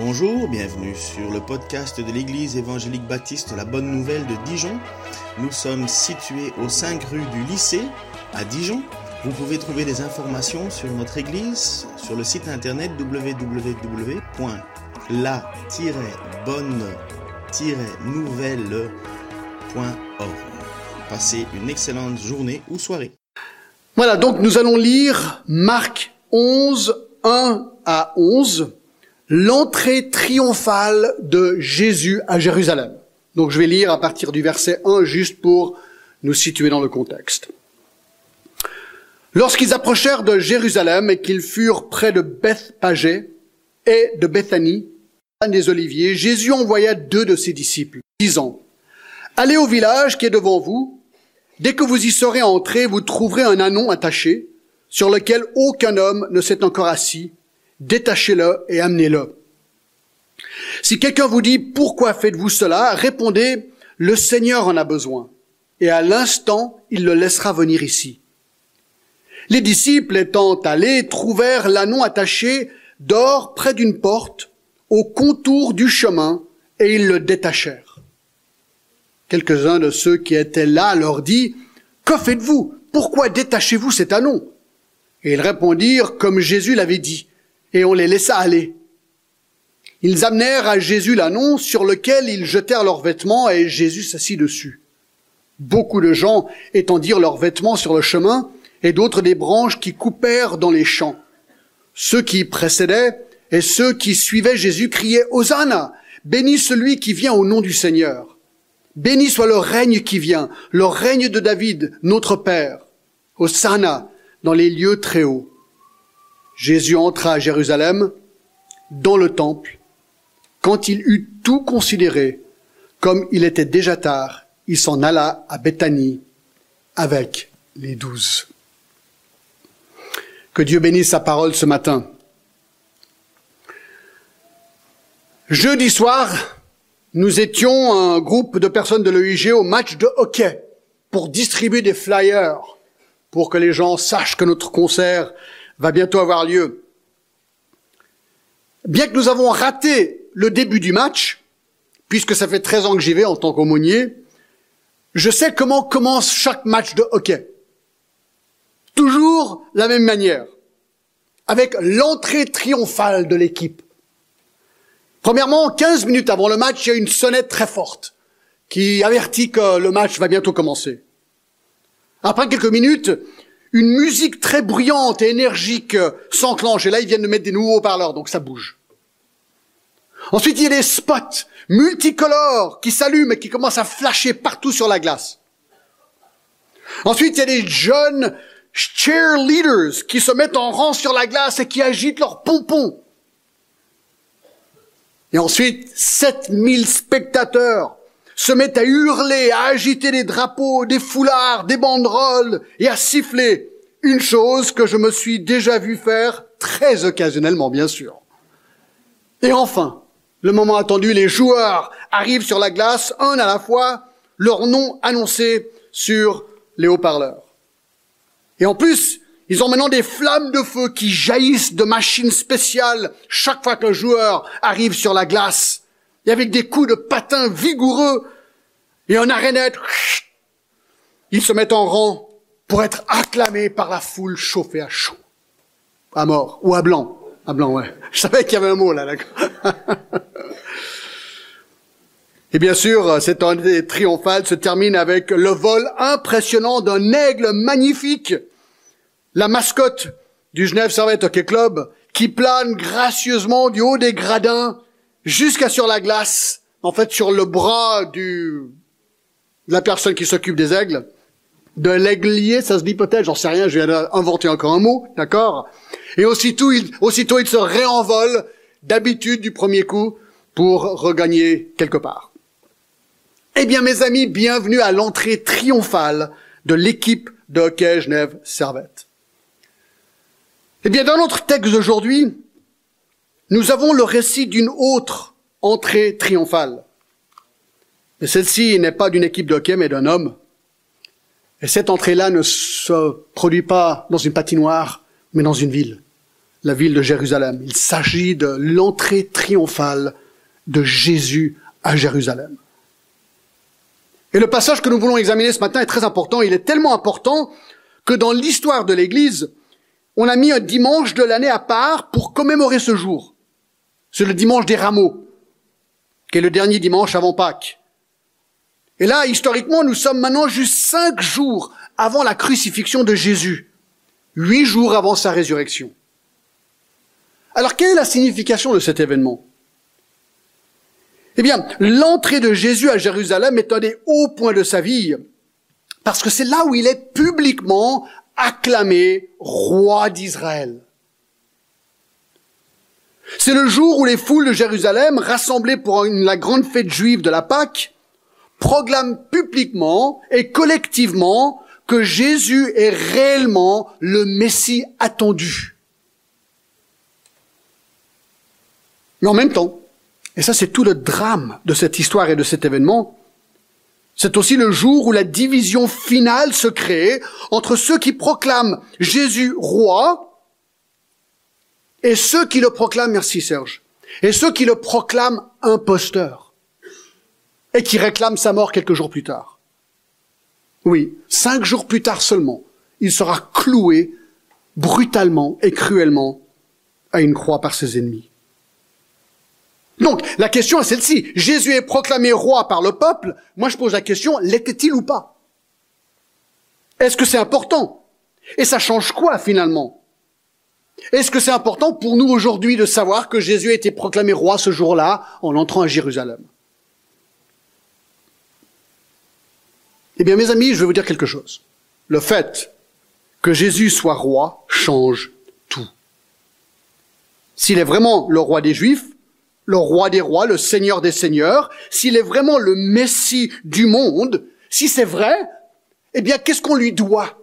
Bonjour, bienvenue sur le podcast de l'Église évangélique baptiste La Bonne Nouvelle de Dijon. Nous sommes situés aux 5 rue du lycée à Dijon. Vous pouvez trouver des informations sur notre Église sur le site internet www.la-bonne-nouvelle.org. Passez une excellente journée ou soirée. Voilà, donc nous allons lire Marc 11, 1 à 11 l'entrée triomphale de Jésus à Jérusalem. Donc je vais lire à partir du verset 1 juste pour nous situer dans le contexte. Lorsqu'ils approchèrent de Jérusalem et qu'ils furent près de Bethpagé et de Bethanie, des Oliviers, Jésus envoya deux de ses disciples, disant, Allez au village qui est devant vous. Dès que vous y serez entrés, vous trouverez un anon attaché, sur lequel aucun homme ne s'est encore assis détachez-le et amenez-le. Si quelqu'un vous dit pourquoi faites-vous cela, répondez le Seigneur en a besoin, et à l'instant il le laissera venir ici. Les disciples étant allés trouvèrent l'anneau attaché d'or près d'une porte au contour du chemin et ils le détachèrent. Quelques-uns de ceux qui étaient là leur dit Que faites-vous? Pourquoi détachez-vous cet anneau? Et ils répondirent comme Jésus l'avait dit et on les laissa aller. Ils amenèrent à Jésus l'annonce sur lequel ils jetèrent leurs vêtements et Jésus s'assit dessus. Beaucoup de gens étendirent leurs vêtements sur le chemin et d'autres des branches qui coupèrent dans les champs. Ceux qui précédaient et ceux qui suivaient Jésus criaient Hosanna, béni celui qui vient au nom du Seigneur. Béni soit le règne qui vient, le règne de David, notre Père. Hosanna dans les lieux très hauts. Jésus entra à Jérusalem, dans le temple. Quand il eut tout considéré, comme il était déjà tard, il s'en alla à Béthanie avec les douze. Que Dieu bénisse sa parole ce matin. Jeudi soir, nous étions un groupe de personnes de l'EIG au match de hockey pour distribuer des flyers pour que les gens sachent que notre concert va bientôt avoir lieu. Bien que nous avons raté le début du match, puisque ça fait 13 ans que j'y vais en tant qu'aumônier, je sais comment commence chaque match de hockey. Toujours la même manière, avec l'entrée triomphale de l'équipe. Premièrement, 15 minutes avant le match, il y a une sonnette très forte qui avertit que le match va bientôt commencer. Après quelques minutes, une musique très bruyante et énergique euh, s'enclenche. Et là, ils viennent de mettre des nouveaux haut-parleurs, donc ça bouge. Ensuite, il y a des spots multicolores qui s'allument et qui commencent à flasher partout sur la glace. Ensuite, il y a des jeunes cheerleaders qui se mettent en rang sur la glace et qui agitent leurs pompons. Et ensuite, 7000 spectateurs se mettent à hurler, à agiter des drapeaux, des foulards, des banderoles et à siffler. Une chose que je me suis déjà vu faire très occasionnellement, bien sûr. Et enfin, le moment attendu, les joueurs arrivent sur la glace, un à la fois, leur nom annoncé sur les haut-parleurs. Et en plus, ils ont maintenant des flammes de feu qui jaillissent de machines spéciales chaque fois qu'un joueur arrive sur la glace et avec des coups de patin vigoureux et en arénette, ils se mettent en rang pour être acclamés par la foule chauffée à chaud. À mort, ou à blanc. À blanc, ouais. Je savais qu'il y avait un mot là, d'accord. Et bien sûr, cette année triomphale se termine avec le vol impressionnant d'un aigle magnifique, la mascotte du Genève Servette Hockey Club, qui plane gracieusement du haut des gradins jusqu'à sur la glace, en fait sur le bras du la personne qui s'occupe des aigles, de l'aiglier, ça se dit peut-être, j'en sais rien, je viens d'inventer encore un mot, d'accord? Et aussitôt il, aussitôt il se réenvole d'habitude du premier coup pour regagner quelque part. Eh bien mes amis, bienvenue à l'entrée triomphale de l'équipe de hockey Genève Servette. Eh bien dans notre texte d'aujourd'hui, nous avons le récit d'une autre entrée triomphale. Mais celle-ci n'est pas d'une équipe de hockey, mais d'un homme. Et cette entrée-là ne se produit pas dans une patinoire, mais dans une ville. la ville de Jérusalem. Il s'agit de l'entrée triomphale de Jésus à Jérusalem. Et le passage que nous voulons examiner ce matin est très important. Il est tellement important que dans l'histoire de l'Église, on a mis un dimanche de l'année à part pour commémorer ce jour. C'est le dimanche des rameaux, qui est le dernier dimanche avant Pâques. Et là, historiquement, nous sommes maintenant juste cinq jours avant la crucifixion de Jésus, huit jours avant sa résurrection. Alors, quelle est la signification de cet événement? Eh bien, l'entrée de Jésus à Jérusalem est un des hauts points de sa vie, parce que c'est là où il est publiquement acclamé roi d'Israël. C'est le jour où les foules de Jérusalem, rassemblées pour la grande fête juive de la Pâque, proclament publiquement et collectivement que Jésus est réellement le Messie attendu. Mais en même temps, et ça c'est tout le drame de cette histoire et de cet événement, c'est aussi le jour où la division finale se crée entre ceux qui proclament Jésus roi et ceux qui le proclament, merci Serge, et ceux qui le proclament imposteur et qui réclament sa mort quelques jours plus tard. Oui, cinq jours plus tard seulement, il sera cloué brutalement et cruellement à une croix par ses ennemis. Donc, la question est celle-ci. Jésus est proclamé roi par le peuple. Moi, je pose la question, l'était-il ou pas? Est-ce que c'est important? Et ça change quoi, finalement? Est-ce que c'est important pour nous aujourd'hui de savoir que Jésus a été proclamé roi ce jour-là en entrant à Jérusalem? Eh bien, mes amis, je vais vous dire quelque chose. Le fait que Jésus soit roi change tout. S'il est vraiment le roi des Juifs, le roi des rois, le seigneur des seigneurs, s'il est vraiment le Messie du monde, si c'est vrai, eh bien, qu'est-ce qu'on lui doit?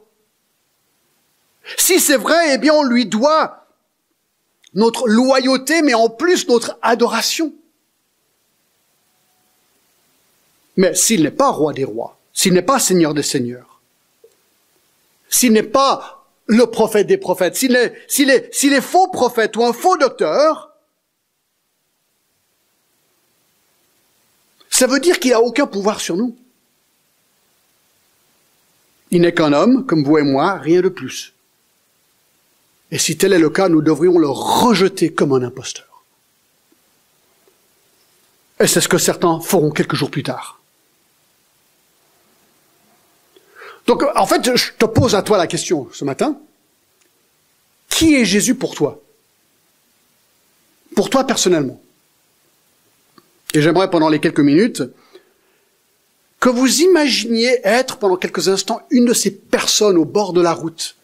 Si c'est vrai, eh bien, on lui doit notre loyauté, mais en plus notre adoration. Mais s'il n'est pas roi des rois, s'il n'est pas seigneur des seigneurs, s'il n'est pas le prophète des prophètes, s'il est, faux prophète ou un faux docteur, Ça veut dire qu'il n'a aucun pouvoir sur nous. Il n'est qu'un homme, comme vous et moi, rien de plus. Et si tel est le cas, nous devrions le rejeter comme un imposteur. Et c'est ce que certains feront quelques jours plus tard. Donc, en fait, je te pose à toi la question ce matin. Qui est Jésus pour toi? Pour toi personnellement et j'aimerais pendant les quelques minutes que vous imaginiez être pendant quelques instants une de ces personnes au bord de la route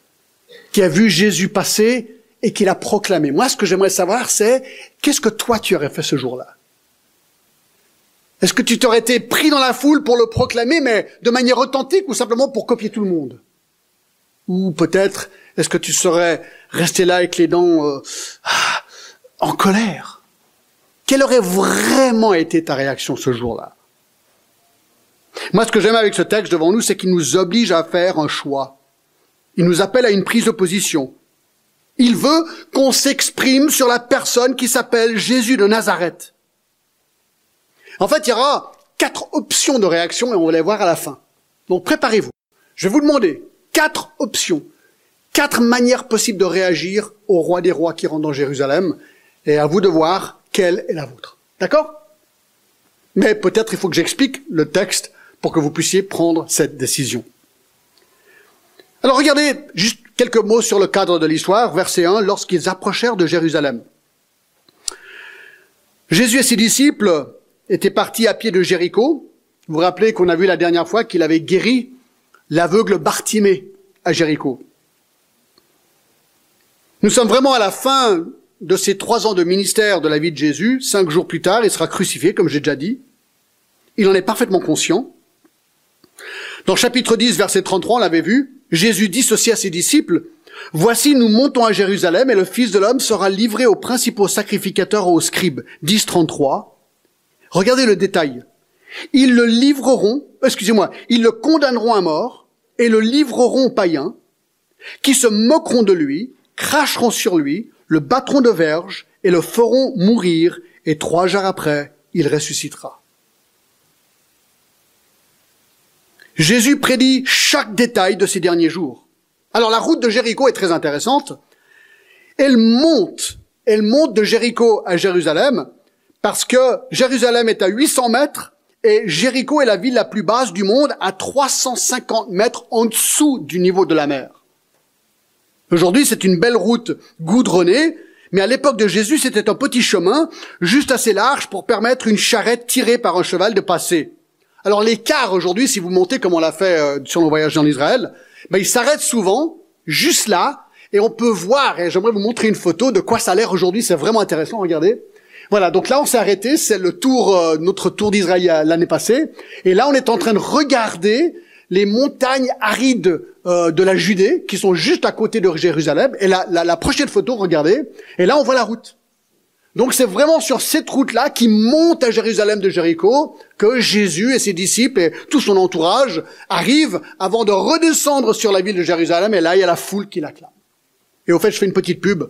qui a vu Jésus passer et qui l'a proclamé. Moi, ce que j'aimerais savoir, c'est qu'est-ce que toi tu aurais fait ce jour-là? Est-ce que tu t'aurais été pris dans la foule pour le proclamer, mais de manière authentique ou simplement pour copier tout le monde? Ou peut-être, est-ce que tu serais resté là avec les dents euh, ah, en colère? Quelle aurait vraiment été ta réaction ce jour-là? Moi, ce que j'aime avec ce texte devant nous, c'est qu'il nous oblige à faire un choix. Il nous appelle à une prise de position. Il veut qu'on s'exprime sur la personne qui s'appelle Jésus de Nazareth. En fait, il y aura quatre options de réaction et on va les voir à la fin. Donc préparez-vous. Je vais vous demander quatre options, quatre manières possibles de réagir au roi des rois qui rentre dans Jérusalem. Et à vous de voir quelle est la vôtre. D'accord? Mais peut-être il faut que j'explique le texte pour que vous puissiez prendre cette décision. Alors regardez juste quelques mots sur le cadre de l'histoire, verset 1, lorsqu'ils approchèrent de Jérusalem. Jésus et ses disciples étaient partis à pied de Jéricho. Vous vous rappelez qu'on a vu la dernière fois qu'il avait guéri l'aveugle Bartimée à Jéricho. Nous sommes vraiment à la fin de ces trois ans de ministère de la vie de Jésus, cinq jours plus tard, il sera crucifié, comme j'ai déjà dit. Il en est parfaitement conscient. Dans chapitre 10, verset 33, on l'avait vu, Jésus dit ceci à ses disciples, Voici, nous montons à Jérusalem et le Fils de l'homme sera livré aux principaux sacrificateurs et aux scribes. 10, 33. Regardez le détail. Ils le livreront, excusez-moi, ils le condamneront à mort et le livreront aux païens qui se moqueront de lui, cracheront sur lui, le battront de verge et le feront mourir, et trois jours après, il ressuscitera. Jésus prédit chaque détail de ces derniers jours. Alors la route de Jéricho est très intéressante. Elle monte, elle monte de Jéricho à Jérusalem, parce que Jérusalem est à 800 mètres et Jéricho est la ville la plus basse du monde à 350 mètres en dessous du niveau de la mer. Aujourd'hui, c'est une belle route goudronnée, mais à l'époque de Jésus, c'était un petit chemin, juste assez large pour permettre une charrette tirée par un cheval de passer. Alors l'écart aujourd'hui, si vous montez comme on l'a fait euh, sur nos voyages en Israël, ben, il s'arrête souvent, juste là, et on peut voir, et j'aimerais vous montrer une photo de quoi ça a l'air aujourd'hui, c'est vraiment intéressant, regardez. Voilà, donc là on s'est arrêté, c'est le tour, euh, notre tour d'Israël l'année passée, et là on est en train de regarder les montagnes arides euh, de la Judée qui sont juste à côté de Jérusalem. Et la, la, la prochaine photo, regardez, et là on voit la route. Donc c'est vraiment sur cette route-là qui monte à Jérusalem de Jéricho que Jésus et ses disciples et tout son entourage arrivent avant de redescendre sur la ville de Jérusalem et là il y a la foule qui l'acclame. Et au fait je fais une petite pub.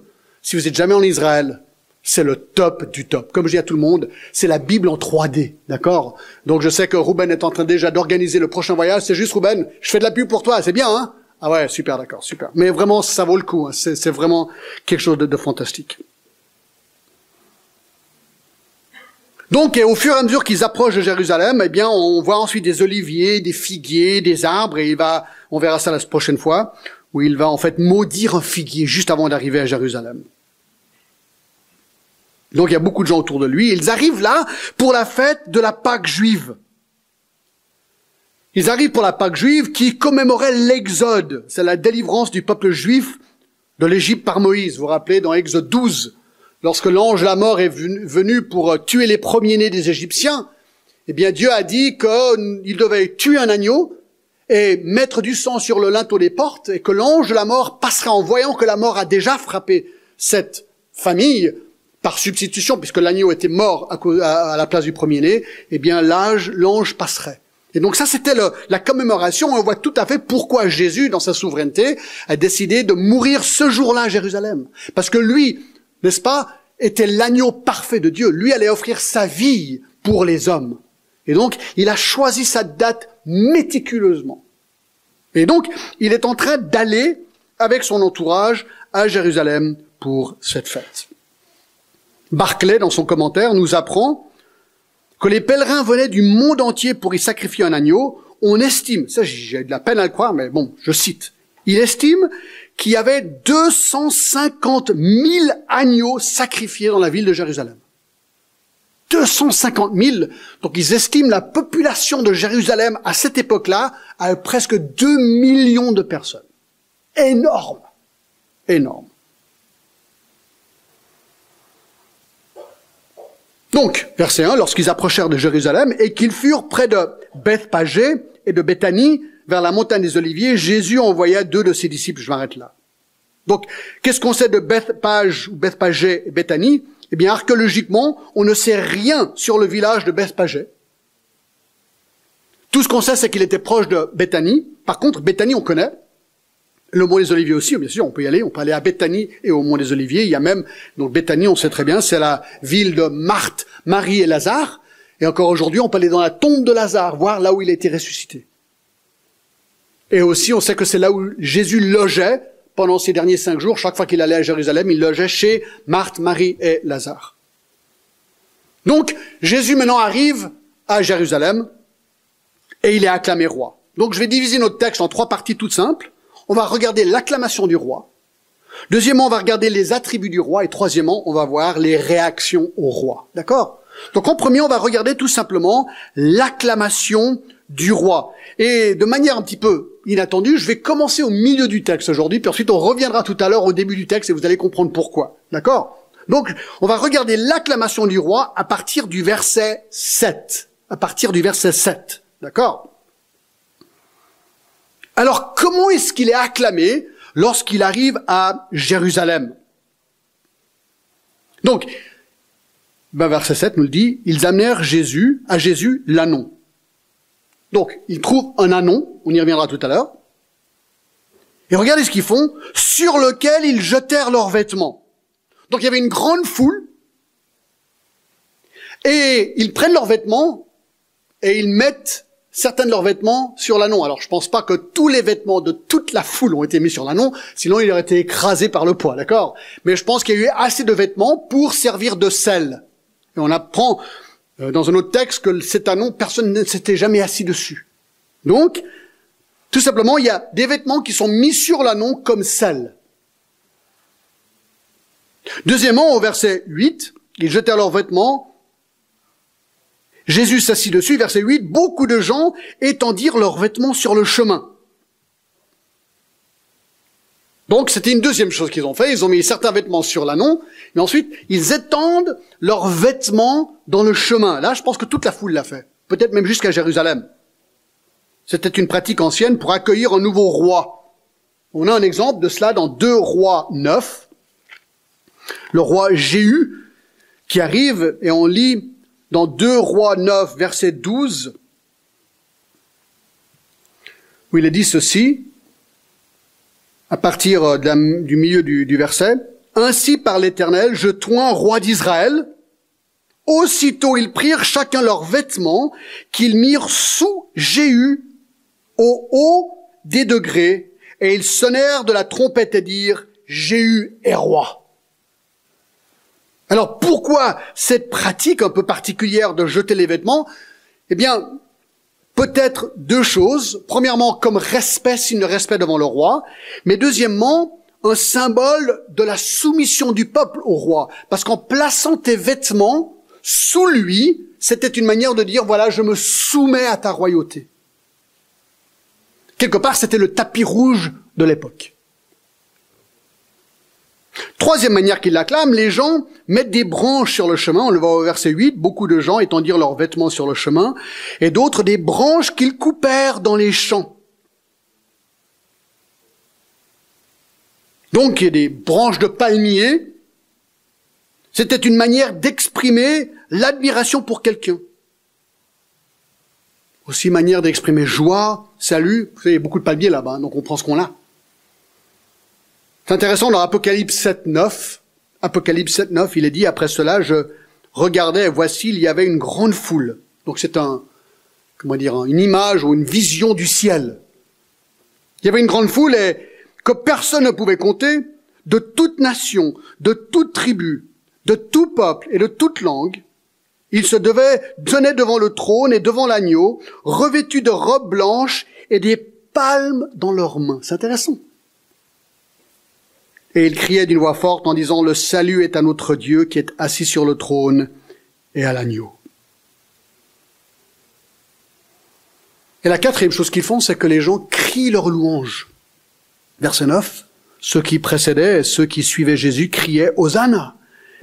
Si vous êtes jamais en Israël, c'est le top du top. Comme je dis à tout le monde, c'est la Bible en 3D, d'accord? Donc je sais que Ruben est en train déjà d'organiser le prochain voyage. C'est juste Ruben, je fais de la pub pour toi, c'est bien, hein? Ah ouais, super, d'accord, super. Mais vraiment, ça vaut le coup. Hein. C'est vraiment quelque chose de, fantastique. Donc, au fur et à mesure qu'ils approchent de Jérusalem, eh bien, on voit ensuite des oliviers, des figuiers, des arbres, et il va, on verra ça la prochaine fois, où il va en fait maudire un figuier juste avant d'arriver à Jérusalem. Donc il y a beaucoup de gens autour de lui. Ils arrivent là pour la fête de la Pâque juive. Ils arrivent pour la Pâque juive qui commémorait l'Exode. C'est la délivrance du peuple juif de l'Égypte par Moïse. Vous vous rappelez dans Exode 12, lorsque l'ange la mort est venu pour euh, tuer les premiers-nés des Égyptiens, eh bien Dieu a dit qu'il devait tuer un agneau et mettre du sang sur le linteau des portes et que l'ange de la mort passera en voyant que la mort a déjà frappé cette famille par substitution, puisque l'agneau était mort à, la place du premier-né, eh bien l'âge, l'ange passerait. Et donc ça, c'était la commémoration. On voit tout à fait pourquoi Jésus, dans sa souveraineté, a décidé de mourir ce jour-là à Jérusalem. Parce que lui, n'est-ce pas, était l'agneau parfait de Dieu. Lui allait offrir sa vie pour les hommes. Et donc, il a choisi sa date méticuleusement. Et donc, il est en train d'aller avec son entourage à Jérusalem pour cette fête. Barclay, dans son commentaire, nous apprend que les pèlerins venaient du monde entier pour y sacrifier un agneau. On estime, ça j'ai de la peine à le croire, mais bon, je cite, il estime qu'il y avait 250 000 agneaux sacrifiés dans la ville de Jérusalem. 250 000. Donc ils estiment la population de Jérusalem à cette époque-là à presque 2 millions de personnes. Énorme. Énorme. Donc, verset 1, lorsqu'ils approchèrent de Jérusalem et qu'ils furent près de Bethpagé et de Béthanie, vers la montagne des Oliviers, Jésus envoya deux de ses disciples. Je m'arrête là. Donc, qu'est-ce qu'on sait de Bethpage ou Bethpagé et Béthanie Eh bien, archéologiquement, on ne sait rien sur le village de Bethpagé. Tout ce qu'on sait, c'est qu'il était proche de Béthanie. Par contre, Béthanie, on connaît. Le Mont des Oliviers aussi, bien sûr, on peut y aller. On peut aller à Béthanie et au Mont des Oliviers. Il y a même, donc Béthanie, on sait très bien, c'est la ville de Marthe, Marie et Lazare. Et encore aujourd'hui, on peut aller dans la tombe de Lazare, voir là où il a été ressuscité. Et aussi, on sait que c'est là où Jésus logeait pendant ces derniers cinq jours. Chaque fois qu'il allait à Jérusalem, il logeait chez Marthe, Marie et Lazare. Donc, Jésus maintenant arrive à Jérusalem et il est acclamé roi. Donc, je vais diviser notre texte en trois parties toutes simples on va regarder l'acclamation du roi. Deuxièmement, on va regarder les attributs du roi. Et troisièmement, on va voir les réactions au roi. D'accord? Donc en premier, on va regarder tout simplement l'acclamation du roi. Et de manière un petit peu inattendue, je vais commencer au milieu du texte aujourd'hui, puis ensuite on reviendra tout à l'heure au début du texte et vous allez comprendre pourquoi. D'accord? Donc, on va regarder l'acclamation du roi à partir du verset 7. À partir du verset 7. D'accord? Alors comment est-ce qu'il est acclamé lorsqu'il arrive à Jérusalem? Donc, ben verset 7 nous le dit, ils amenèrent Jésus, à Jésus l'anon. Donc, ils trouvent un anon, on y reviendra tout à l'heure. Et regardez ce qu'ils font, sur lequel ils jetèrent leurs vêtements. Donc il y avait une grande foule. Et ils prennent leurs vêtements et ils mettent certains de leurs vêtements sur l'annon. Alors je pense pas que tous les vêtements de toute la foule ont été mis sur l'annon, sinon il aurait été écrasé par le poids, d'accord? Mais je pense qu'il y a eu assez de vêtements pour servir de sel. Et on apprend euh, dans un autre texte que cet annon, personne ne s'était jamais assis dessus. Donc, tout simplement, il y a des vêtements qui sont mis sur l'annon comme sel. Deuxièmement, au verset 8, ils jetèrent leurs vêtements Jésus s'assit dessus, verset 8, beaucoup de gens étendirent leurs vêtements sur le chemin. Donc c'était une deuxième chose qu'ils ont fait, ils ont mis certains vêtements sur l'annon, mais ensuite ils étendent leurs vêtements dans le chemin. Là, je pense que toute la foule l'a fait, peut-être même jusqu'à Jérusalem. C'était une pratique ancienne pour accueillir un nouveau roi. On a un exemple de cela dans 2 Rois 9. Le roi Jéhu qui arrive et on lit dans 2 Rois 9, verset 12, où il est dit ceci, à partir du milieu du, du verset, Ainsi par l'Éternel, je toins roi d'Israël. Aussitôt ils prirent chacun leurs vêtements qu'ils mirent sous Jéhu au haut des degrés, et ils sonnèrent de la trompette et dirent, Jéhu est roi. Alors pourquoi cette pratique un peu particulière de jeter les vêtements? Eh bien, peut-être deux choses. Premièrement, comme respect, signe de respect devant le roi. Mais deuxièmement, un symbole de la soumission du peuple au roi. Parce qu'en plaçant tes vêtements sous lui, c'était une manière de dire, voilà, je me soumets à ta royauté. Quelque part, c'était le tapis rouge de l'époque. Troisième manière qu'il l'acclame, les gens mettent des branches sur le chemin, on le voit au verset 8, beaucoup de gens étendirent leurs vêtements sur le chemin, et d'autres des branches qu'ils coupèrent dans les champs. Donc il y a des branches de palmier, c'était une manière d'exprimer l'admiration pour quelqu'un. Aussi manière d'exprimer joie, salut, vous il y a beaucoup de palmiers là-bas, donc on prend ce qu'on a. C'est intéressant dans Apocalypse 7, 9. Apocalypse 7, 9, il est dit, après cela, je regardais, voici, il y avait une grande foule. Donc c'est un, comment dire, une image ou une vision du ciel. Il y avait une grande foule et que personne ne pouvait compter, de toute nation, de toute tribu, de tout peuple et de toute langue. Ils se devaient, tenaient devant le trône et devant l'agneau, revêtus de robes blanches et des palmes dans leurs mains. C'est intéressant. Et il criait d'une voix forte en disant, Le salut est à notre Dieu qui est assis sur le trône et à l'agneau. Et la quatrième chose qu'ils font, c'est que les gens crient leur louange. Verset 9, ceux qui précédaient, ceux qui suivaient Jésus criaient Hosanna.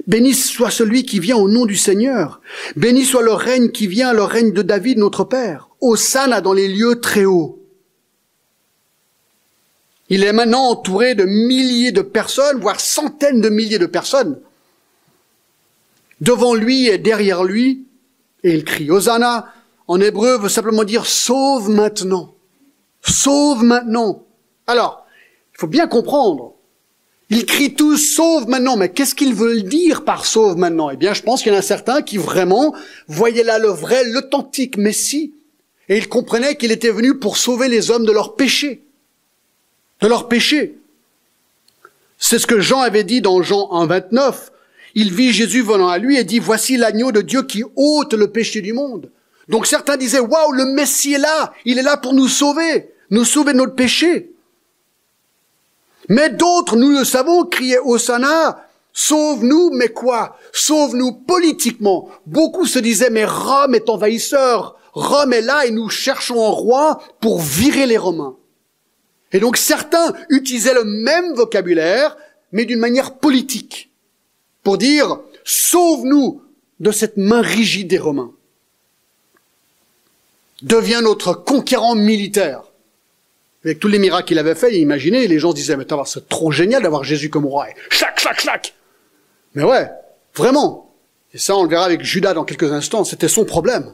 Béni soit celui qui vient au nom du Seigneur. Béni soit le règne qui vient, le règne de David, notre Père. Hosanna dans les lieux très hauts. Il est maintenant entouré de milliers de personnes, voire centaines de milliers de personnes. Devant lui et derrière lui, et il crie Hosanna, en hébreu veut simplement dire sauve maintenant. Sauve maintenant. Alors, il faut bien comprendre. Il crie tous sauve maintenant, mais qu'est-ce qu'ils veulent dire par sauve maintenant? Eh bien, je pense qu'il y en a certains qui vraiment voyaient là le vrai, l'authentique Messie, et ils comprenaient qu'il était venu pour sauver les hommes de leurs péchés de leur péché. C'est ce que Jean avait dit dans Jean 1, 29. Il vit Jésus venant à lui et dit, voici l'agneau de Dieu qui ôte le péché du monde. Donc certains disaient, waouh, le Messie est là, il est là pour nous sauver, nous sauver de notre péché. Mais d'autres, nous le savons, criaient Hosanna, sauve-nous, mais quoi? Sauve-nous politiquement. Beaucoup se disaient, mais Rome est envahisseur, Rome est là et nous cherchons un roi pour virer les Romains. Et donc certains utilisaient le même vocabulaire, mais d'une manière politique, pour dire sauve-nous de cette main rigide des Romains. Deviens notre conquérant militaire. Avec tous les miracles qu'il avait fait, imaginez, les gens se disaient, mais c'est trop génial d'avoir Jésus comme roi. Chac, chac, chac. Mais ouais, vraiment. Et ça, on le verra avec Judas dans quelques instants, c'était son problème.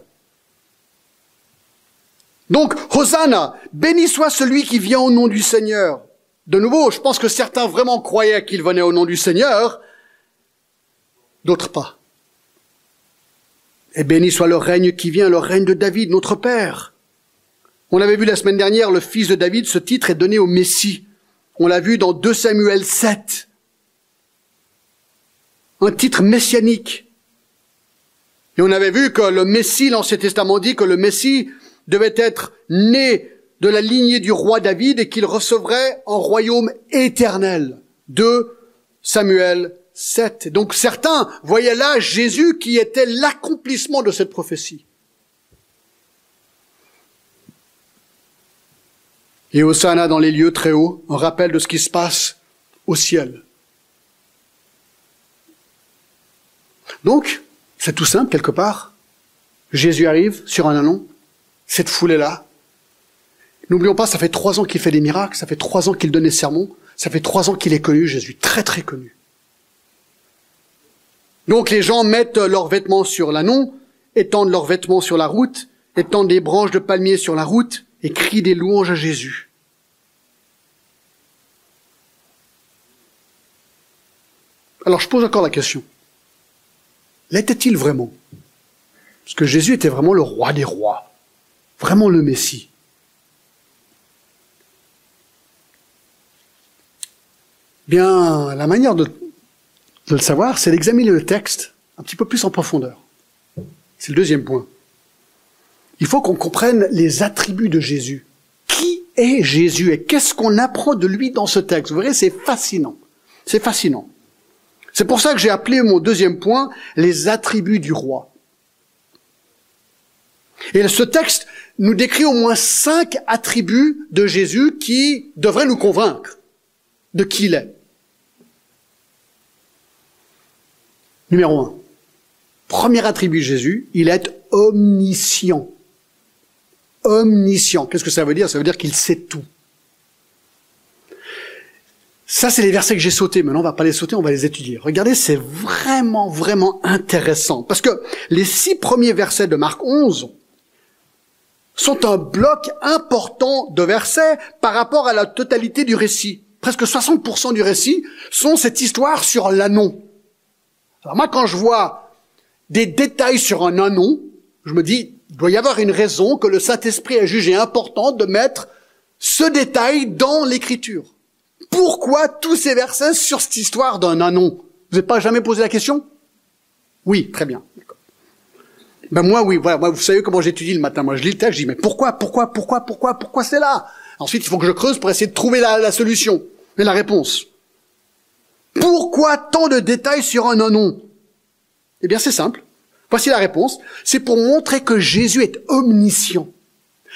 Donc, Hosanna, béni soit celui qui vient au nom du Seigneur. De nouveau, je pense que certains vraiment croyaient qu'il venait au nom du Seigneur, d'autres pas. Et béni soit le règne qui vient, le règne de David, notre Père. On avait vu la semaine dernière, le fils de David, ce titre est donné au Messie. On l'a vu dans 2 Samuel 7. Un titre messianique. Et on avait vu que le Messie, l'Ancien Testament dit que le Messie devait être né de la lignée du roi David et qu'il recevrait un royaume éternel. 2 Samuel 7. Donc certains voyaient là Jésus qui était l'accomplissement de cette prophétie. Et Hosanna dans les lieux très hauts, un rappel de ce qui se passe au ciel. Donc, c'est tout simple quelque part. Jésus arrive sur un anon, cette foule est là. N'oublions pas, ça fait trois ans qu'il fait des miracles, ça fait trois ans qu'il donne des sermons, ça fait trois ans qu'il est connu, Jésus, très très connu. Donc les gens mettent leurs vêtements sur l'anon, étendent leurs vêtements sur la route, étendent des branches de palmier sur la route et crient des louanges à Jésus. Alors je pose encore la question. L'était-il vraiment? Parce que Jésus était vraiment le roi des rois, vraiment le Messie. Bien, la manière de, le savoir, c'est d'examiner le texte un petit peu plus en profondeur. C'est le deuxième point. Il faut qu'on comprenne les attributs de Jésus. Qui est Jésus et qu'est-ce qu'on apprend de lui dans ce texte? Vous verrez, c'est fascinant. C'est fascinant. C'est pour ça que j'ai appelé mon deuxième point les attributs du roi. Et ce texte nous décrit au moins cinq attributs de Jésus qui devraient nous convaincre de qui il est. Numéro un. Premier attribut de Jésus, il est omniscient. Omniscient. Qu'est-ce que ça veut dire? Ça veut dire qu'il sait tout. Ça, c'est les versets que j'ai sautés. Maintenant, on va pas les sauter, on va les étudier. Regardez, c'est vraiment, vraiment intéressant. Parce que les six premiers versets de Marc 11 sont un bloc important de versets par rapport à la totalité du récit. Presque 60% du récit sont cette histoire sur l'anon. Alors moi, quand je vois des détails sur un anon, je me dis, il doit y avoir une raison que le Saint-Esprit a jugé important de mettre ce détail dans l'écriture. Pourquoi tous ces versets sur cette histoire d'un anon Vous n'avez pas jamais posé la question? Oui, très bien. Ben moi, oui, voilà, moi, vous savez comment j'étudie le matin. Moi, je lis le texte, je dis, mais pourquoi, pourquoi, pourquoi, pourquoi, pourquoi c'est là? Ensuite, il faut que je creuse pour essayer de trouver la, solution et la réponse. Pourquoi tant de détails sur un anon Eh bien, c'est simple. Voici la réponse. C'est pour montrer que Jésus est omniscient.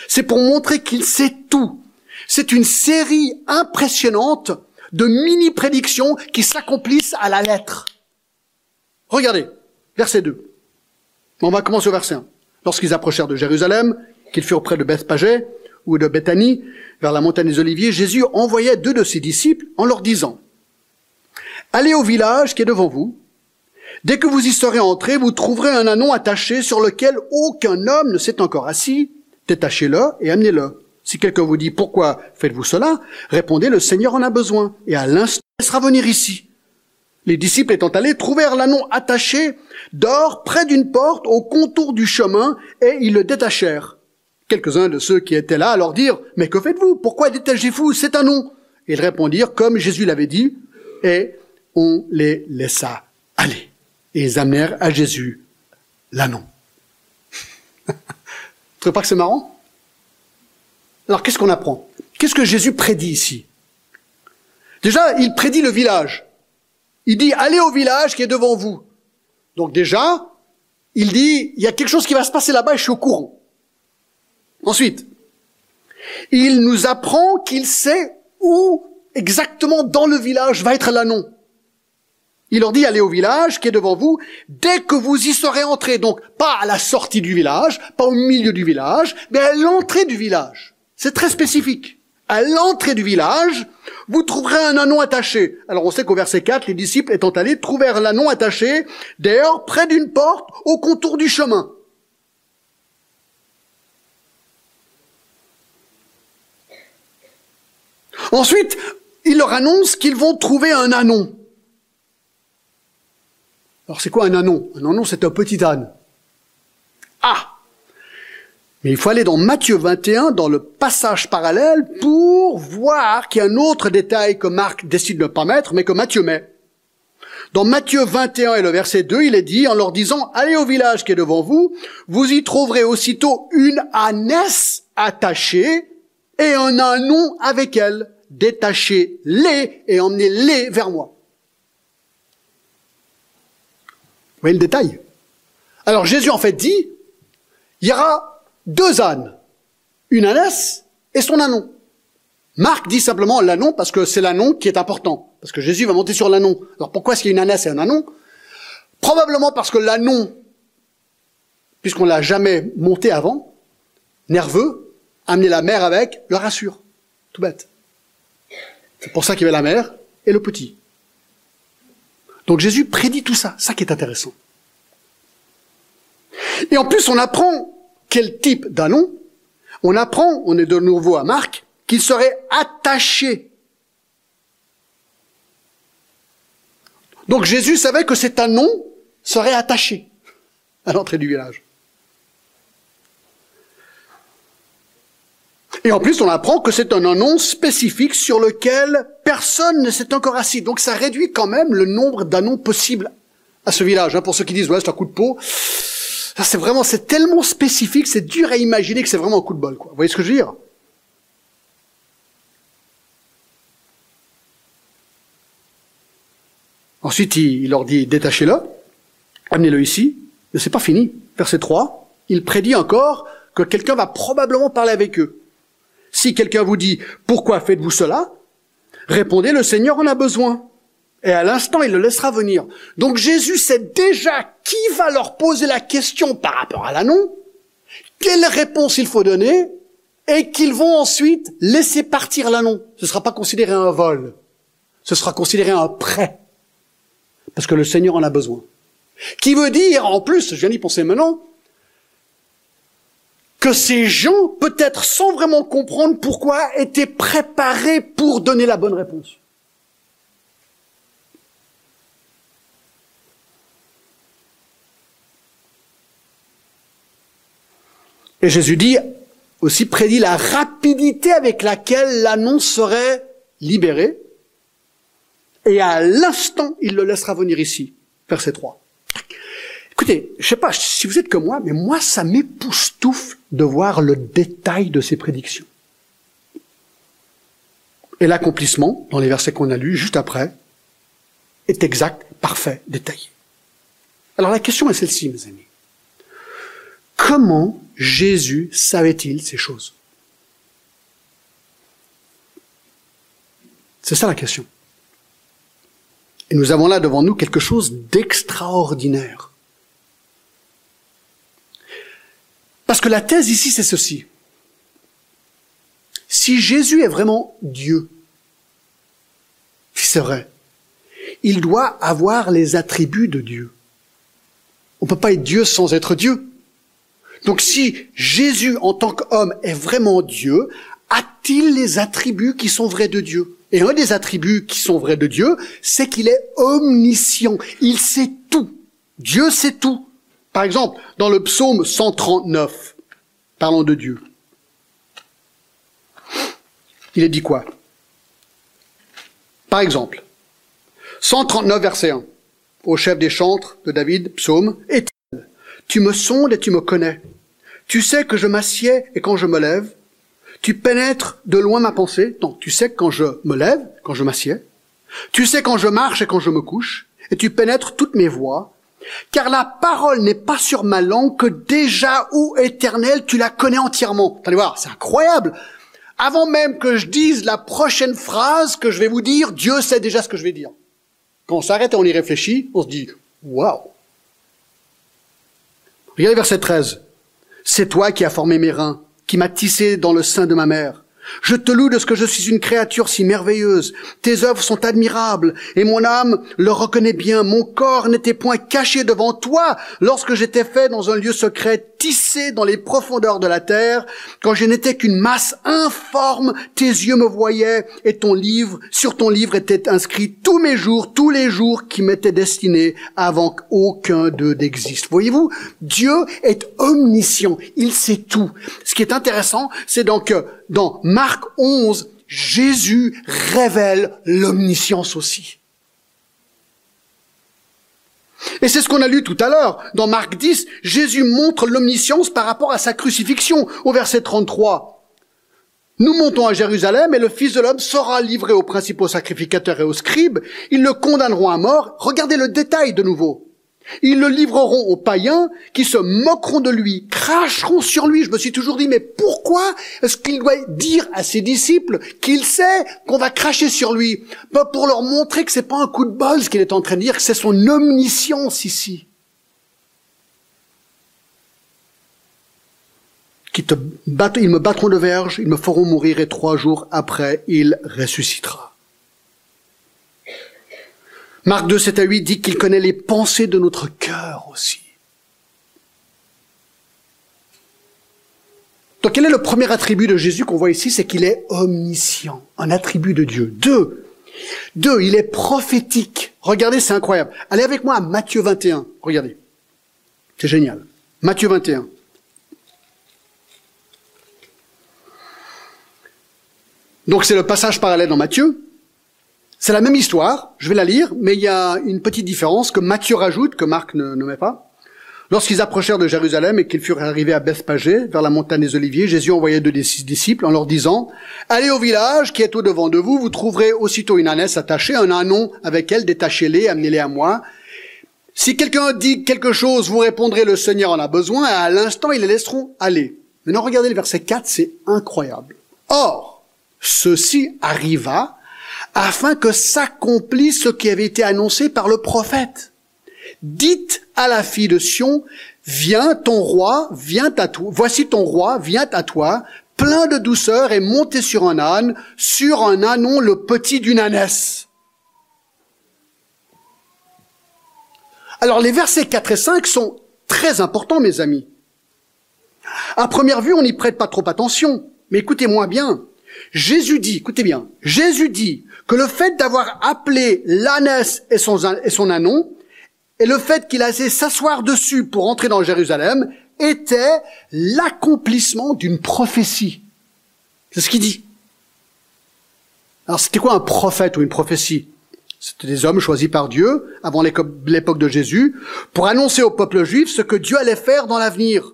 C'est pour montrer qu'il sait tout. C'est une série impressionnante de mini-prédictions qui s'accomplissent à la lettre. Regardez, verset 2. On va commencer au verset 1. Lorsqu'ils approchèrent de Jérusalem, qu'ils furent près de Bethpagé ou de Bethanie, vers la montagne des Oliviers, Jésus envoya deux de ses disciples en leur disant, Allez au village qui est devant vous. Dès que vous y serez entrés, vous trouverez un anon attaché sur lequel aucun homme ne s'est encore assis. Détachez-le et amenez-le. Si quelqu'un vous dit pourquoi faites-vous cela, répondez le Seigneur en a besoin et à l'instant il sera venir ici. Les disciples étant allés trouvèrent l'anon attaché d'or près d'une porte au contour du chemin et ils le détachèrent. Quelques-uns de ceux qui étaient là leur dirent Mais que faites-vous? Pourquoi détachez-vous cet anon Ils répondirent comme Jésus l'avait dit et on les laissa aller. Et ils amenèrent à Jésus l'annon. Vous trouvez pas que c'est marrant? Alors qu'est-ce qu'on apprend? Qu'est-ce que Jésus prédit ici? Déjà, il prédit le village. Il dit, allez au village qui est devant vous. Donc déjà, il dit, il y a quelque chose qui va se passer là-bas et je suis au courant. Ensuite, il nous apprend qu'il sait où exactement dans le village va être l'annon. Il leur dit, allez au village qui est devant vous, dès que vous y serez entrés. Donc, pas à la sortie du village, pas au milieu du village, mais à l'entrée du village. C'est très spécifique. À l'entrée du village, vous trouverez un anneau attaché. Alors on sait qu'au verset 4, les disciples étant allés trouvèrent l'anneau attaché, d'ailleurs, près d'une porte, au contour du chemin. Ensuite, il leur annonce qu'ils vont trouver un anon. Alors c'est quoi un anon Un anon, c'est un petit âne. Ah Mais il faut aller dans Matthieu 21, dans le passage parallèle, pour voir qu'il y a un autre détail que Marc décide de ne pas mettre, mais que Matthieu met. Dans Matthieu 21 et le verset 2, il est dit en leur disant, allez au village qui est devant vous, vous y trouverez aussitôt une ânesse attachée et un anon avec elle. Détachez-les et emmenez-les vers moi. Vous voyez le détail? Alors Jésus en fait dit, il y aura deux ânes, une ânesse et son anon. Marc dit simplement l'anon parce que c'est l'anon qui est important, parce que Jésus va monter sur l'anon. Alors pourquoi est-ce qu'il y a une ânesse et un anon? Probablement parce que l'anon, puisqu'on l'a jamais monté avant, nerveux, amener la mère avec, le rassure. Tout bête. C'est pour ça qu'il y avait la mère et le petit. Donc Jésus prédit tout ça, ça qui est intéressant. Et en plus, on apprend quel type d'anon. On apprend, on est de nouveau à Marc, qu'il serait attaché. Donc Jésus savait que cet anon serait attaché à l'entrée du village. Et en plus, on apprend que c'est un nom spécifique sur lequel personne ne s'est encore assis. Donc ça réduit quand même le nombre d'annons possibles à ce village. Hein. Pour ceux qui disent, ouais, c'est un coup de peau. Ça, c'est vraiment, c'est tellement spécifique, c'est dur à imaginer que c'est vraiment un coup de bol. Quoi. Vous voyez ce que je veux dire? Ensuite, il, leur dit, détachez-le, amenez-le ici. Mais c'est pas fini. Verset 3, il prédit encore que quelqu'un va probablement parler avec eux. Si quelqu'un vous dit, pourquoi faites-vous cela? Répondez, le Seigneur en a besoin. Et à l'instant, il le laissera venir. Donc Jésus sait déjà qui va leur poser la question par rapport à l'annon, quelle réponse il faut donner, et qu'ils vont ensuite laisser partir l'annon. Ce ne sera pas considéré un vol, ce sera considéré un prêt, parce que le Seigneur en a besoin. Qui veut dire, en plus, je viens d'y penser maintenant, que ces gens, peut-être sans vraiment comprendre pourquoi, étaient préparés pour donner la bonne réponse. Et Jésus dit, aussi prédit la rapidité avec laquelle l'annonce serait libérée. Et à l'instant, il le laissera venir ici. Verset 3. Écoutez, je sais pas si vous êtes comme moi, mais moi, ça m'époustoufle de voir le détail de ces prédictions. Et l'accomplissement, dans les versets qu'on a lus juste après, est exact, parfait, détaillé. Alors la question est celle-ci, mes amis. Comment Jésus savait-il ces choses? C'est ça la question. Et nous avons là devant nous quelque chose d'extraordinaire. Parce que la thèse ici, c'est ceci. Si Jésus est vraiment Dieu, c'est vrai, il doit avoir les attributs de Dieu. On ne peut pas être Dieu sans être Dieu. Donc si Jésus en tant qu'homme est vraiment Dieu, a-t-il les attributs qui sont vrais de Dieu? Et un des attributs qui sont vrais de Dieu, c'est qu'il est omniscient. Il sait tout. Dieu sait tout. Par exemple, dans le psaume 139, parlons de Dieu. Il est dit quoi? Par exemple, 139 verset 1, au chef des chantres de David, psaume, tu me sondes et tu me connais. Tu sais que je m'assieds et quand je me lève. Tu pénètres de loin ma pensée. Non, tu sais quand je me lève, quand je m'assieds. Tu sais quand je marche et quand je me couche. Et tu pénètres toutes mes voies. Car la parole n'est pas sur ma langue que déjà, ou éternel, tu la connais entièrement. Allez voir, c'est incroyable. Avant même que je dise la prochaine phrase que je vais vous dire, Dieu sait déjà ce que je vais dire. Quand on s'arrête et on y réfléchit, on se dit, waouh. Regardez verset 13. C'est toi qui as formé mes reins, qui m'as tissé dans le sein de ma mère. Je te loue de ce que je suis une créature si merveilleuse. Tes œuvres sont admirables, et mon âme le reconnaît bien. Mon corps n'était point caché devant toi lorsque j'étais fait dans un lieu secret, tissé dans les profondeurs de la terre. Quand je n'étais qu'une masse informe, tes yeux me voyaient, et ton livre, sur ton livre étaient inscrits tous mes jours, tous les jours qui m'étaient destinés avant qu'aucun d'eux n'existe. Voyez-vous, Dieu est omniscient. Il sait tout. Ce qui est intéressant, c'est donc dans Marc 11, Jésus révèle l'omniscience aussi. Et c'est ce qu'on a lu tout à l'heure. Dans Marc 10, Jésus montre l'omniscience par rapport à sa crucifixion. Au verset 33, nous montons à Jérusalem et le Fils de l'homme sera livré aux principaux sacrificateurs et aux scribes. Ils le condamneront à mort. Regardez le détail de nouveau. Ils le livreront aux païens qui se moqueront de lui, cracheront sur lui. Je me suis toujours dit, mais pourquoi est-ce qu'il doit dire à ses disciples qu'il sait qu'on va cracher sur lui? Pas Pour leur montrer que c'est pas un coup de bol ce qu'il est en train de dire, que c'est son omniscience ici. Ils me battront de verge, ils me feront mourir et trois jours après, il ressuscitera. Marc 2, 7 à 8 dit qu'il connaît les pensées de notre cœur aussi. Donc quel est le premier attribut de Jésus qu'on voit ici? C'est qu'il est omniscient, un attribut de Dieu. Deux, deux, il est prophétique. Regardez, c'est incroyable. Allez avec moi à Matthieu 21. Regardez. C'est génial. Matthieu 21. Donc c'est le passage parallèle dans Matthieu. C'est la même histoire, je vais la lire, mais il y a une petite différence que Matthieu rajoute, que Marc ne, met pas. Lorsqu'ils approchèrent de Jérusalem et qu'ils furent arrivés à Bethpagé, vers la montagne des Oliviers, Jésus envoya deux disciples en leur disant, Allez au village qui est au devant de vous, vous trouverez aussitôt une ânesse attachée, un anon avec elle, détachez-les, amenez-les à moi. Si quelqu'un dit quelque chose, vous répondrez, le Seigneur en a besoin, et à l'instant, ils les laisseront aller. Maintenant, regardez le verset 4, c'est incroyable. Or, ceci arriva afin que s'accomplisse ce qui avait été annoncé par le prophète. Dites à la fille de Sion, viens ton roi, viens à toi, voici ton roi, viens à toi, plein de douceur et monté sur un âne, sur un ânon le petit d'une ânesse. Alors les versets 4 et 5 sont très importants, mes amis. À première vue, on n'y prête pas trop attention, mais écoutez-moi bien. Jésus dit, écoutez bien, Jésus dit que le fait d'avoir appelé l'ânesse et son, et anon, et le fait qu'il a essayé s'asseoir dessus pour entrer dans Jérusalem, était l'accomplissement d'une prophétie. C'est ce qu'il dit. Alors c'était quoi un prophète ou une prophétie? C'était des hommes choisis par Dieu avant l'époque de Jésus pour annoncer au peuple juif ce que Dieu allait faire dans l'avenir.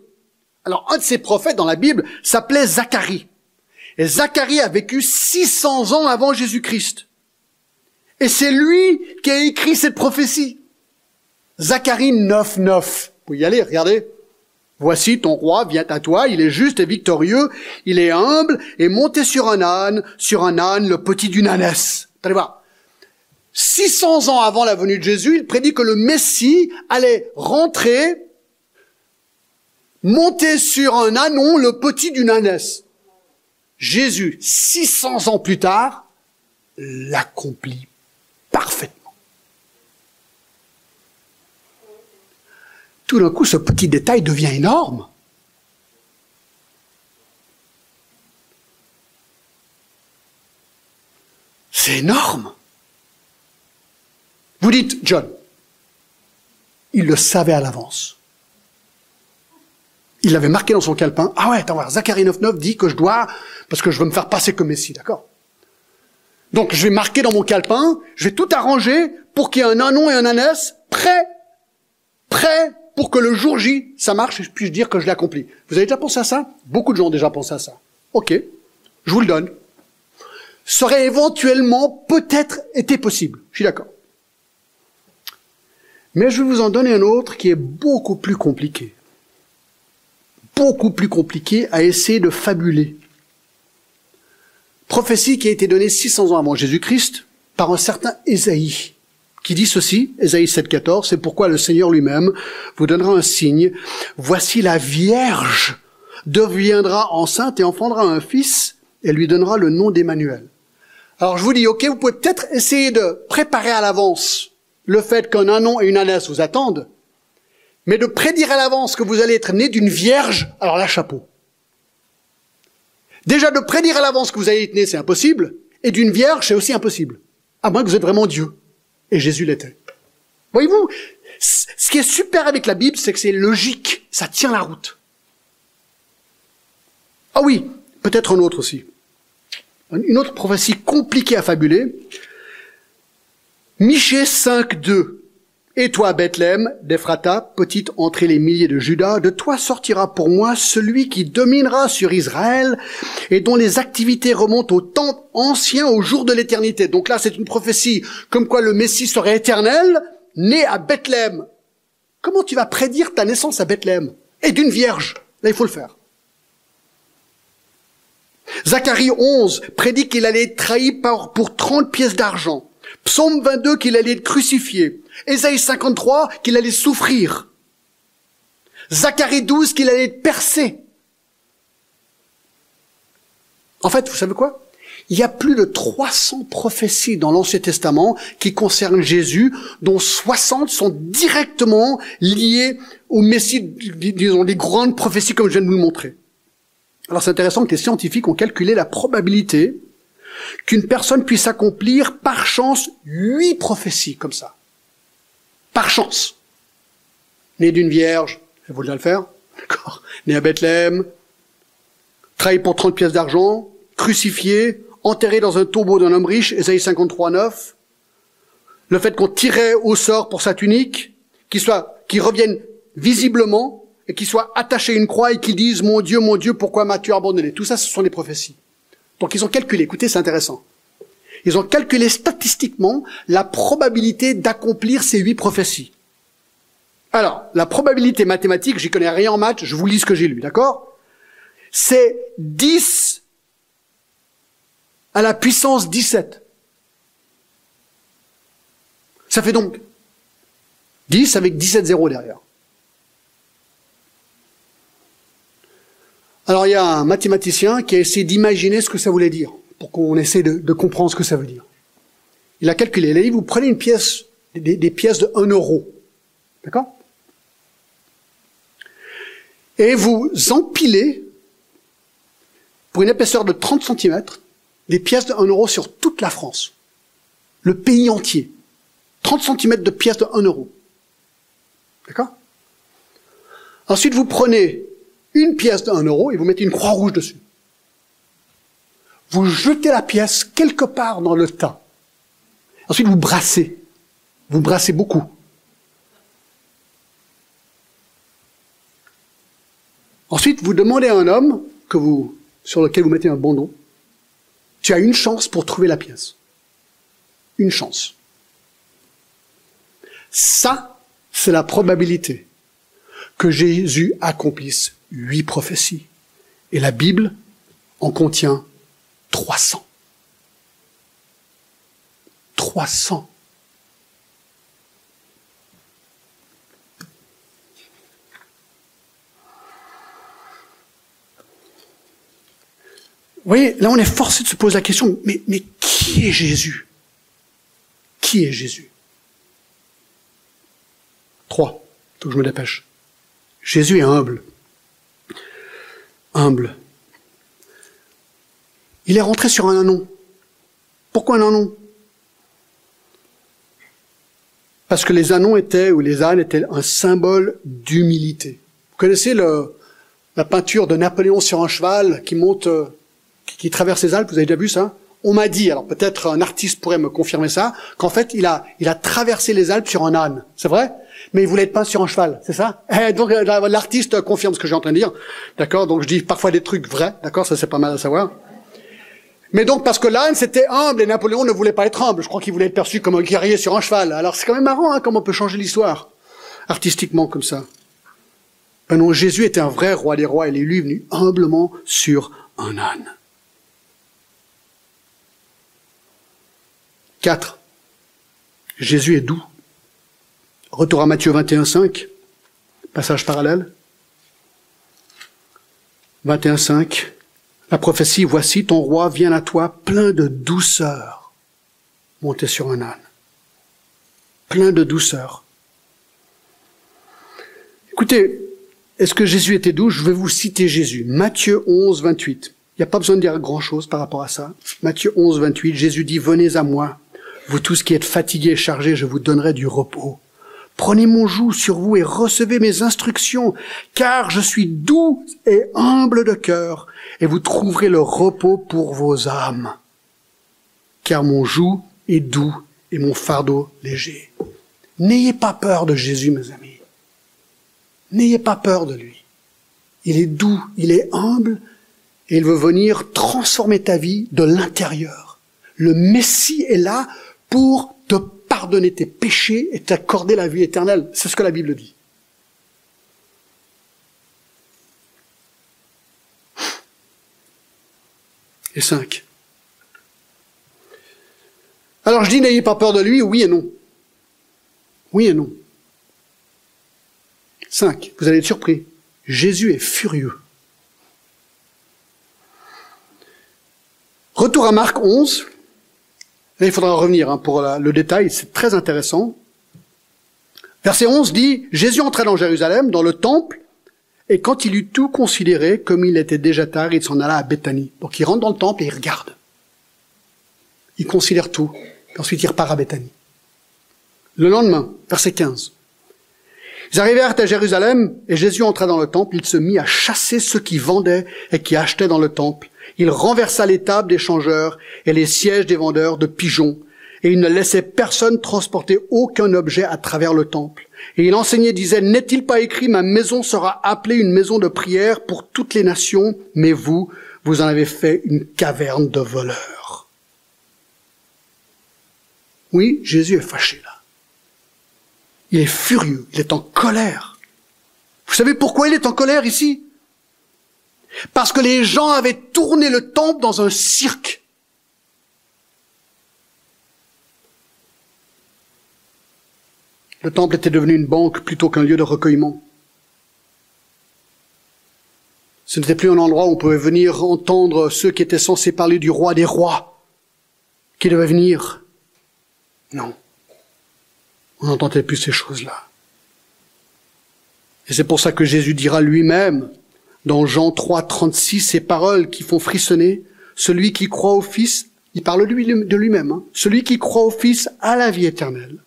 Alors un de ces prophètes dans la Bible s'appelait Zacharie. Et Zacharie a vécu 600 ans avant Jésus-Christ. Et c'est lui qui a écrit cette prophétie. Zacharie 9, 9. Vous y aller, regardez. Voici ton roi vient à toi, il est juste et victorieux, il est humble et monté sur un âne, sur un âne, le petit d'une ânesse. Allez voir. 600 ans avant la venue de Jésus, il prédit que le Messie allait rentrer, monter sur un ânon, le petit d'une ânesse. Jésus, 600 ans plus tard, l'accomplit parfaitement. Tout d'un coup, ce petit détail devient énorme. C'est énorme. Vous dites, John, il le savait à l'avance. Il l'avait marqué dans son calepin. Ah ouais, attends, Zacharie 9.9 dit que je dois parce que je veux me faire passer comme Messie, d'accord Donc je vais marquer dans mon calepin, je vais tout arranger pour qu'il y ait un anon et un ânesse prêt, prêt pour que le jour J, ça marche et je puisse dire que je l'ai accompli. Vous avez déjà pensé à ça? Beaucoup de gens ont déjà pensé à ça. Ok, je vous le donne. Ça aurait éventuellement peut-être été possible, je suis d'accord. Mais je vais vous en donner un autre qui est beaucoup plus compliqué. Beaucoup plus compliqué à essayer de fabuler. Prophétie qui a été donnée 600 ans avant Jésus-Christ par un certain Ésaïe, qui dit ceci, Ésaïe 7,14, c'est pourquoi le Seigneur lui-même vous donnera un signe. Voici la Vierge deviendra enceinte et enfantera un fils, et lui donnera le nom d'Emmanuel. Alors je vous dis, ok, vous pouvez peut-être essayer de préparer à l'avance le fait qu'un anon et une ânesse vous attendent, mais de prédire à l'avance que vous allez être né d'une vierge, alors là, chapeau. Déjà, de prédire à l'avance que vous allez être né, c'est impossible, et d'une vierge, c'est aussi impossible. À moins que vous êtes vraiment Dieu. Et Jésus l'était. Voyez-vous, ce qui est super avec la Bible, c'est que c'est logique, ça tient la route. Ah oui, peut-être un autre aussi. Une autre prophétie compliquée à fabuler. Michée 5, 2. Et toi, Bethléem, d'Ephrata, petite entre les milliers de Judas, de toi sortira pour moi celui qui dominera sur Israël et dont les activités remontent au temps ancien, au jour de l'éternité. Donc là, c'est une prophétie comme quoi le Messie serait éternel, né à Bethléem. Comment tu vas prédire ta naissance à Bethléem? Et d'une vierge. Là, il faut le faire. Zacharie 11 prédit qu'il allait être trahi pour 30 pièces d'argent. Psaume 22 qu'il allait être crucifié. Ésaïe 53 qu'il allait souffrir. Zacharie 12 qu'il allait être percé. En fait, vous savez quoi? Il y a plus de 300 prophéties dans l'Ancien Testament qui concernent Jésus, dont 60 sont directement liées au Messie, disons, des grandes prophéties comme je viens de vous montrer. Alors c'est intéressant que les scientifiques ont calculé la probabilité qu'une personne puisse accomplir par chance huit prophéties comme ça. Par chance. Né d'une vierge, vous déjà le faire D'accord. Né à Bethléem, trahi pour 30 pièces d'argent, crucifié, enterré dans un tombeau d'un homme riche, Ésaïe 53, 9. Le fait qu'on tirait au sort pour sa tunique, qu'il soit, qu'il revienne visiblement, et qu'il soit attaché à une croix et qu'il dise mon Dieu, mon Dieu, pourquoi m'as-tu abandonné? Tout ça, ce sont des prophéties. Donc ils ont calculé, écoutez, c'est intéressant. Ils ont calculé statistiquement la probabilité d'accomplir ces huit prophéties. Alors, la probabilité mathématique, j'y connais rien en maths, je vous lis ce que j'ai lu, d'accord? C'est 10 à la puissance 17. Ça fait donc 10 avec 17 zéros derrière. Alors il y a un mathématicien qui a essayé d'imaginer ce que ça voulait dire, pour qu'on essaie de, comprendre ce que ça veut dire. Il a calculé, il a dit, vous prenez une pièce, des, des pièces de 1 euro, d'accord? Et vous empilez, pour une épaisseur de 30 cm, des pièces de 1 euro sur toute la France, le pays entier. 30 cm de pièces de 1 euro. D'accord? Ensuite, vous prenez une pièce d'un euro et vous mettez une croix rouge dessus. Vous jetez la pièce quelque part dans le tas. Ensuite, vous brassez. Vous brassez beaucoup. Ensuite, vous demandez à un homme que vous, sur lequel vous mettez un bandeau, tu as une chance pour trouver la pièce. Une chance. Ça, c'est la probabilité que Jésus accomplisse huit prophéties. Et la Bible en contient 300. 300. Vous voyez, là on est forcé de se poser la question, mais, mais qui est Jésus? Qui est Jésus? Trois. Faut que je me dépêche. Jésus est humble humble. Il est rentré sur un anon. Pourquoi un anon Parce que les anons étaient, ou les ânes étaient un symbole d'humilité. Vous connaissez le, la peinture de Napoléon sur un cheval qui monte, qui, traverse les Alpes, vous avez déjà vu ça? On m'a dit, alors peut-être un artiste pourrait me confirmer ça, qu'en fait il a, il a traversé les Alpes sur un âne. C'est vrai? Mais il voulait être peint sur un cheval, c'est ça? Eh, Donc euh, l'artiste confirme ce que j'ai en train de dire, d'accord? Donc je dis parfois des trucs vrais, d'accord? Ça c'est pas mal à savoir. Mais donc parce que l'âne c'était humble et Napoléon ne voulait pas être humble, je crois qu'il voulait être perçu comme un guerrier sur un cheval. Alors c'est quand même marrant hein, comment on peut changer l'histoire artistiquement comme ça. Ben non, Jésus était un vrai roi des rois, il est venu humblement sur un âne. 4. Jésus est doux. Retour à Matthieu 21, 5, passage parallèle. 21, 5. La prophétie, voici ton roi vient à toi plein de douceur, monté sur un âne. Plein de douceur. Écoutez, est-ce que Jésus était doux? Je vais vous citer Jésus. Matthieu 11, 28. Il n'y a pas besoin de dire grand-chose par rapport à ça. Matthieu 11, 28, Jésus dit, venez à moi, vous tous qui êtes fatigués et chargés, je vous donnerai du repos. Prenez mon joug sur vous et recevez mes instructions, car je suis doux et humble de cœur, et vous trouverez le repos pour vos âmes. Car mon joug est doux et mon fardeau léger. N'ayez pas peur de Jésus, mes amis. N'ayez pas peur de lui. Il est doux, il est humble, et il veut venir transformer ta vie de l'intérieur. Le Messie est là pour te pardonner tes péchés et t'accorder la vie éternelle. C'est ce que la Bible dit. Et cinq. Alors je dis n'ayez pas peur de lui, oui et non. Oui et non. Cinq. Vous allez être surpris. Jésus est furieux. Retour à Marc 11. Il faudra revenir hein, pour le détail, c'est très intéressant. Verset 11 dit, Jésus entra dans Jérusalem, dans le temple, et quand il eut tout considéré, comme il était déjà tard, il s'en alla à Béthanie. Donc il rentre dans le temple et il regarde. Il considère tout. Et ensuite il repart à Béthanie. Le lendemain, verset 15. Ils arrivèrent à Jérusalem, et Jésus entra dans le temple, il se mit à chasser ceux qui vendaient et qui achetaient dans le temple, il renversa les tables des changeurs et les sièges des vendeurs de pigeons, et il ne laissait personne transporter aucun objet à travers le temple. Et il enseignait, disait, n'est-il pas écrit, ma maison sera appelée une maison de prière pour toutes les nations, mais vous, vous en avez fait une caverne de voleurs. Oui, Jésus est fâché là. Il est furieux, il est en colère. Vous savez pourquoi il est en colère ici? Parce que les gens avaient tourné le temple dans un cirque. Le temple était devenu une banque plutôt qu'un lieu de recueillement. Ce n'était plus un endroit où on pouvait venir entendre ceux qui étaient censés parler du roi des rois, qui devait venir. Non. On n'entendait plus ces choses-là. Et c'est pour ça que Jésus dira lui-même, dans Jean 3, 36, ces paroles qui font frissonner. Celui qui croit au Fils, il parle de lui-même, hein. celui qui croit au Fils a la vie éternelle.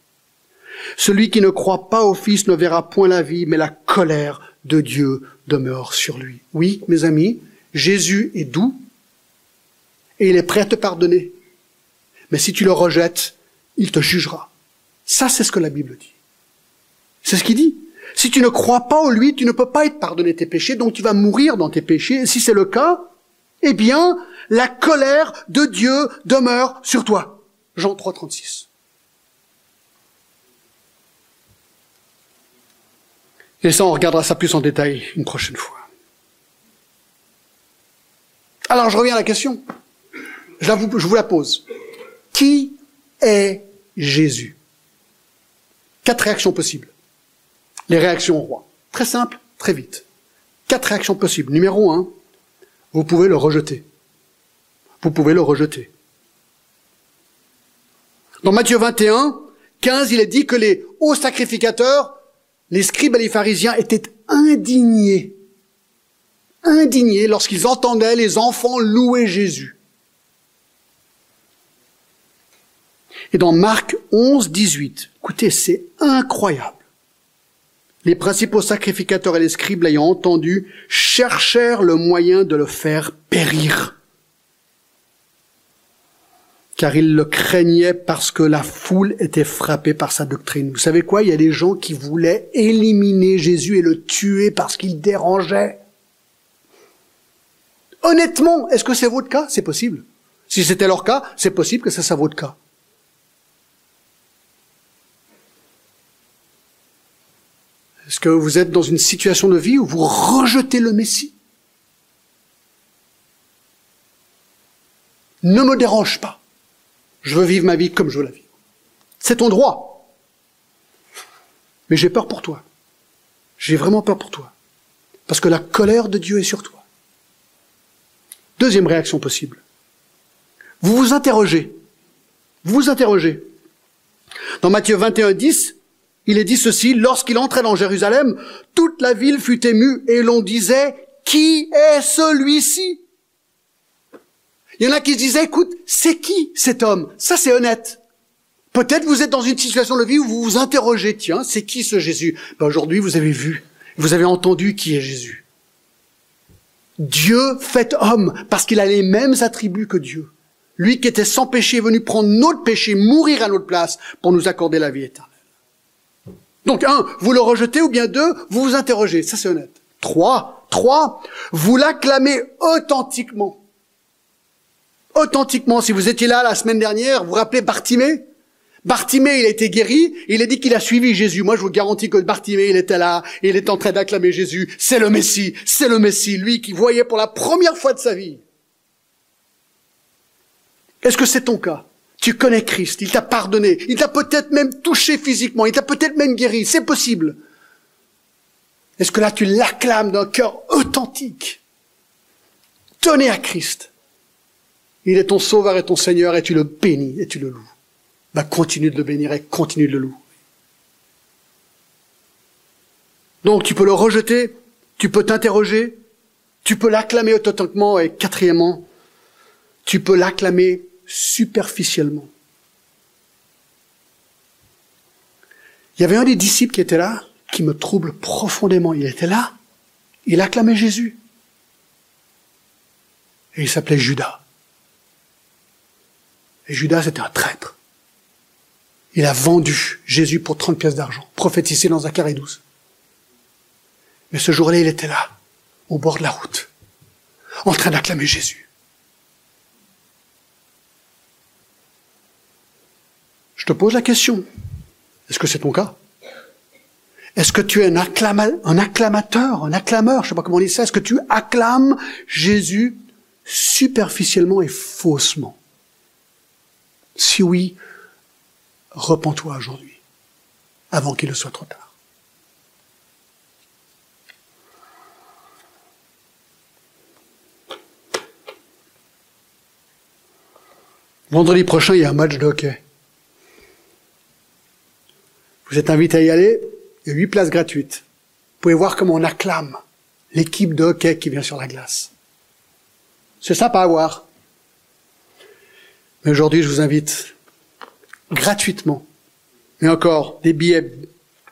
Celui qui ne croit pas au Fils ne verra point la vie, mais la colère de Dieu demeure sur lui. Oui, mes amis, Jésus est doux et il est prêt à te pardonner. Mais si tu le rejettes, il te jugera. Ça, c'est ce que la Bible dit. C'est ce qu'il dit. Si tu ne crois pas en lui, tu ne peux pas être pardonné tes péchés, donc tu vas mourir dans tes péchés. Et si c'est le cas, eh bien, la colère de Dieu demeure sur toi. Jean 3, 36. Et ça, on regardera ça plus en détail une prochaine fois. Alors, je reviens à la question. Je, vous, je vous la pose. Qui est Jésus? Quatre réactions possibles les réactions au roi. Très simple, très vite. Quatre réactions possibles. Numéro un, vous pouvez le rejeter. Vous pouvez le rejeter. Dans Matthieu 21, 15, il est dit que les hauts sacrificateurs, les scribes et les pharisiens étaient indignés. Indignés lorsqu'ils entendaient les enfants louer Jésus. Et dans Marc 11, 18, écoutez, c'est incroyable. Les principaux sacrificateurs et les scribes l'ayant entendu cherchèrent le moyen de le faire périr. Car ils le craignaient parce que la foule était frappée par sa doctrine. Vous savez quoi? Il y a des gens qui voulaient éliminer Jésus et le tuer parce qu'il dérangeait. Honnêtement, est-ce que c'est votre cas? C'est possible. Si c'était leur cas, c'est possible que ça soit votre cas. Est-ce que vous êtes dans une situation de vie où vous rejetez le Messie? Ne me dérange pas. Je veux vivre ma vie comme je veux la vivre. C'est ton droit. Mais j'ai peur pour toi. J'ai vraiment peur pour toi. Parce que la colère de Dieu est sur toi. Deuxième réaction possible. Vous vous interrogez. Vous vous interrogez. Dans Matthieu 21, 10, il est dit ceci, lorsqu'il entrait dans Jérusalem, toute la ville fut émue et l'on disait, qui est celui-ci? Il y en a qui se disaient, écoute, c'est qui cet homme? Ça c'est honnête. Peut-être vous êtes dans une situation de vie où vous vous interrogez, tiens, c'est qui ce Jésus? Ben Aujourd'hui, vous avez vu, vous avez entendu qui est Jésus. Dieu fait homme parce qu'il a les mêmes attributs que Dieu. Lui qui était sans péché est venu prendre notre péché, mourir à notre place pour nous accorder la vie éternelle. Donc, un, vous le rejetez ou bien deux, vous vous interrogez. Ça, c'est honnête. Trois, trois, vous l'acclamez authentiquement. Authentiquement. Si vous étiez là la semaine dernière, vous vous rappelez Bartimée? Bartimée, il a été guéri, il a dit qu'il a suivi Jésus. Moi, je vous garantis que Bartimée, il était là, il est en train d'acclamer Jésus. C'est le Messie, c'est le Messie, lui qui voyait pour la première fois de sa vie. Est-ce que c'est ton cas? Tu connais Christ, il t'a pardonné, il t'a peut-être même touché physiquement, il t'a peut-être même guéri, c'est possible. Est-ce que là tu l'acclames d'un cœur authentique? Tenez à Christ. Il est ton sauveur et ton Seigneur et tu le bénis et tu le loues. Bah, continue de le bénir et continue de le louer. Donc tu peux le rejeter, tu peux t'interroger, tu peux l'acclamer authentiquement et quatrièmement, tu peux l'acclamer superficiellement. Il y avait un des disciples qui était là, qui me trouble profondément. Il était là, il acclamait Jésus. Et il s'appelait Judas. Et Judas était un traître. Il a vendu Jésus pour 30 pièces d'argent, prophétisé dans Zacharie 12. Mais ce jour-là, il était là, au bord de la route, en train d'acclamer Jésus. Je te pose la question. Est-ce que c'est ton cas? Est-ce que tu es un, acclamateur, un acclameur, je sais pas comment on dit ça, est-ce que tu acclames Jésus superficiellement et faussement? Si oui, repens-toi aujourd'hui, avant qu'il ne soit trop tard. Vendredi prochain, il y a un match de hockey. Vous êtes invité à y aller, il y a huit places gratuites. Vous pouvez voir comment on acclame l'équipe de hockey qui vient sur la glace. C'est sympa à voir. Mais aujourd'hui, je vous invite gratuitement, mais encore des billets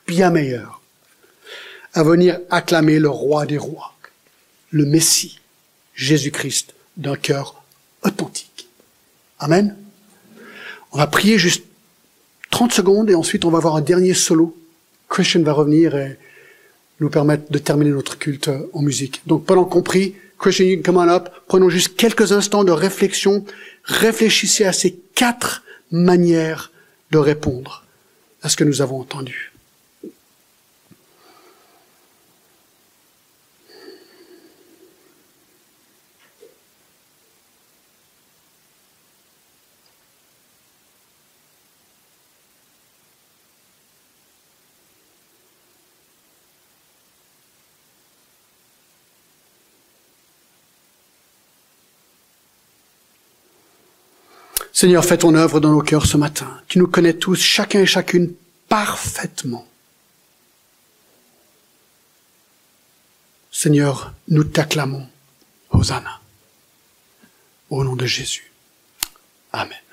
bien meilleurs, à venir acclamer le roi des rois, le Messie, Jésus-Christ, d'un cœur authentique. Amen. On va prier juste 30 secondes et ensuite on va avoir un dernier solo. Christian va revenir et nous permettre de terminer notre culte en musique. Donc pendant qu'on Christian, you can come on up. Prenons juste quelques instants de réflexion. Réfléchissez à ces quatre manière de répondre à ce que nous avons entendu. Seigneur, fais ton œuvre dans nos cœurs ce matin. Tu nous connais tous, chacun et chacune, parfaitement. Seigneur, nous t'acclamons. Hosanna. Au nom de Jésus. Amen.